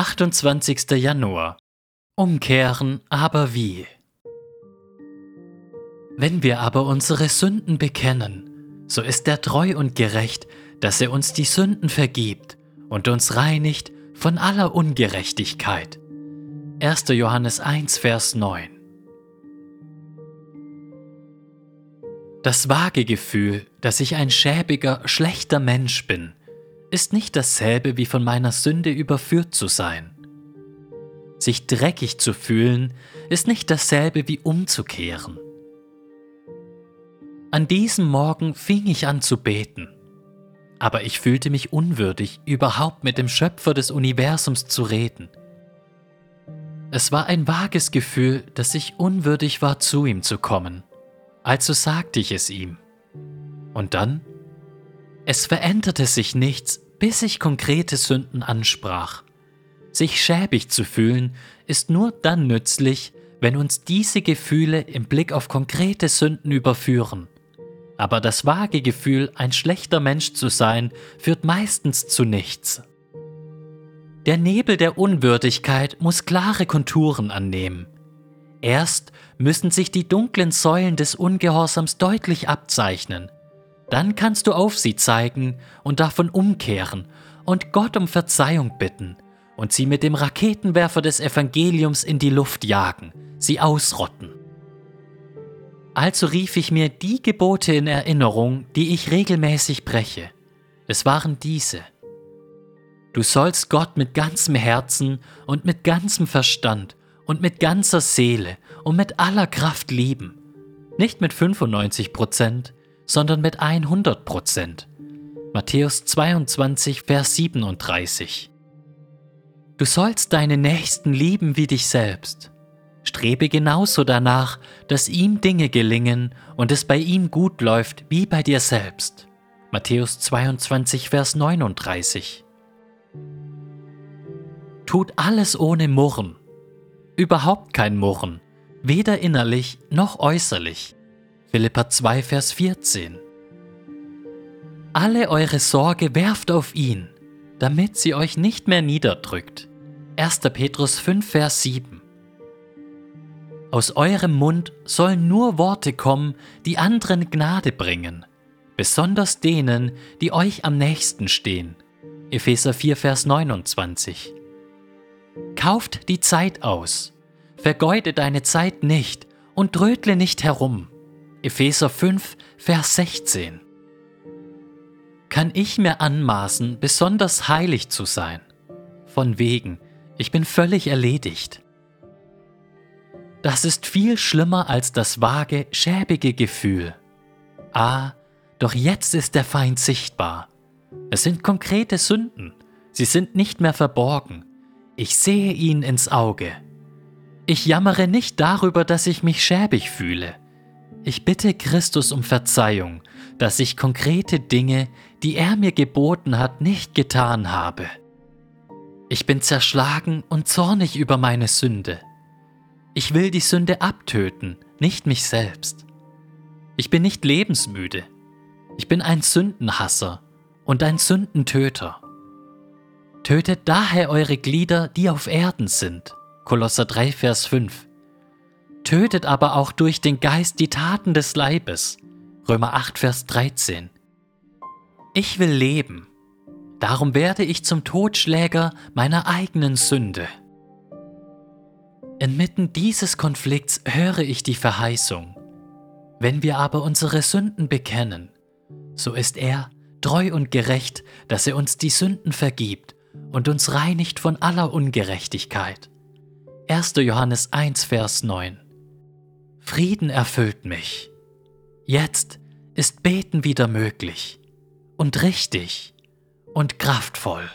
28. Januar. Umkehren, aber wie? Wenn wir aber unsere Sünden bekennen, so ist er treu und gerecht, dass er uns die Sünden vergibt und uns reinigt von aller Ungerechtigkeit. 1. Johannes 1, Vers 9. Das vage Gefühl, dass ich ein schäbiger, schlechter Mensch bin, ist nicht dasselbe wie von meiner Sünde überführt zu sein. Sich dreckig zu fühlen, ist nicht dasselbe wie umzukehren. An diesem Morgen fing ich an zu beten, aber ich fühlte mich unwürdig, überhaupt mit dem Schöpfer des Universums zu reden. Es war ein vages Gefühl, dass ich unwürdig war, zu ihm zu kommen. Also sagte ich es ihm. Und dann? Es veränderte sich nichts, bis ich konkrete Sünden ansprach. Sich schäbig zu fühlen, ist nur dann nützlich, wenn uns diese Gefühle im Blick auf konkrete Sünden überführen. Aber das vage Gefühl, ein schlechter Mensch zu sein, führt meistens zu nichts. Der Nebel der Unwürdigkeit muss klare Konturen annehmen. Erst müssen sich die dunklen Säulen des Ungehorsams deutlich abzeichnen. Dann kannst du auf sie zeigen und davon umkehren und Gott um Verzeihung bitten und sie mit dem Raketenwerfer des Evangeliums in die Luft jagen, sie ausrotten. Also rief ich mir die Gebote in Erinnerung, die ich regelmäßig breche. Es waren diese. Du sollst Gott mit ganzem Herzen und mit ganzem Verstand und mit ganzer Seele und mit aller Kraft lieben. Nicht mit 95 Prozent, sondern mit 100 Prozent. Matthäus 22, Vers 37. Du sollst deine Nächsten lieben wie dich selbst. Strebe genauso danach, dass ihm Dinge gelingen und es bei ihm gut läuft wie bei dir selbst. Matthäus 22, Vers 39. Tut alles ohne Murren. Überhaupt kein Murren, weder innerlich noch äußerlich. Philippa 2, Vers 14. Alle eure Sorge werft auf ihn, damit sie euch nicht mehr niederdrückt. 1. Petrus 5, Vers 7. Aus eurem Mund sollen nur Worte kommen, die anderen Gnade bringen, besonders denen, die euch am nächsten stehen. Epheser 4, Vers 29. Kauft die Zeit aus, vergeude deine Zeit nicht und trödle nicht herum. Epheser 5, Vers 16. Kann ich mir anmaßen, besonders heilig zu sein? Von wegen, ich bin völlig erledigt. Das ist viel schlimmer als das vage, schäbige Gefühl. Ah, doch jetzt ist der Feind sichtbar. Es sind konkrete Sünden. Sie sind nicht mehr verborgen. Ich sehe ihn ins Auge. Ich jammere nicht darüber, dass ich mich schäbig fühle. Ich bitte Christus um Verzeihung, dass ich konkrete Dinge, die er mir geboten hat, nicht getan habe. Ich bin zerschlagen und zornig über meine Sünde. Ich will die Sünde abtöten, nicht mich selbst. Ich bin nicht lebensmüde. Ich bin ein Sündenhasser und ein Sündentöter. Tötet daher eure Glieder, die auf Erden sind. Kolosser 3, Vers 5. Tötet aber auch durch den Geist die Taten des Leibes. Römer 8, Vers 13. Ich will leben. Darum werde ich zum Totschläger meiner eigenen Sünde. Inmitten dieses Konflikts höre ich die Verheißung. Wenn wir aber unsere Sünden bekennen, so ist er treu und gerecht, dass er uns die Sünden vergibt und uns reinigt von aller Ungerechtigkeit. 1. Johannes 1, Vers 9. Frieden erfüllt mich. Jetzt ist Beten wieder möglich und richtig und kraftvoll.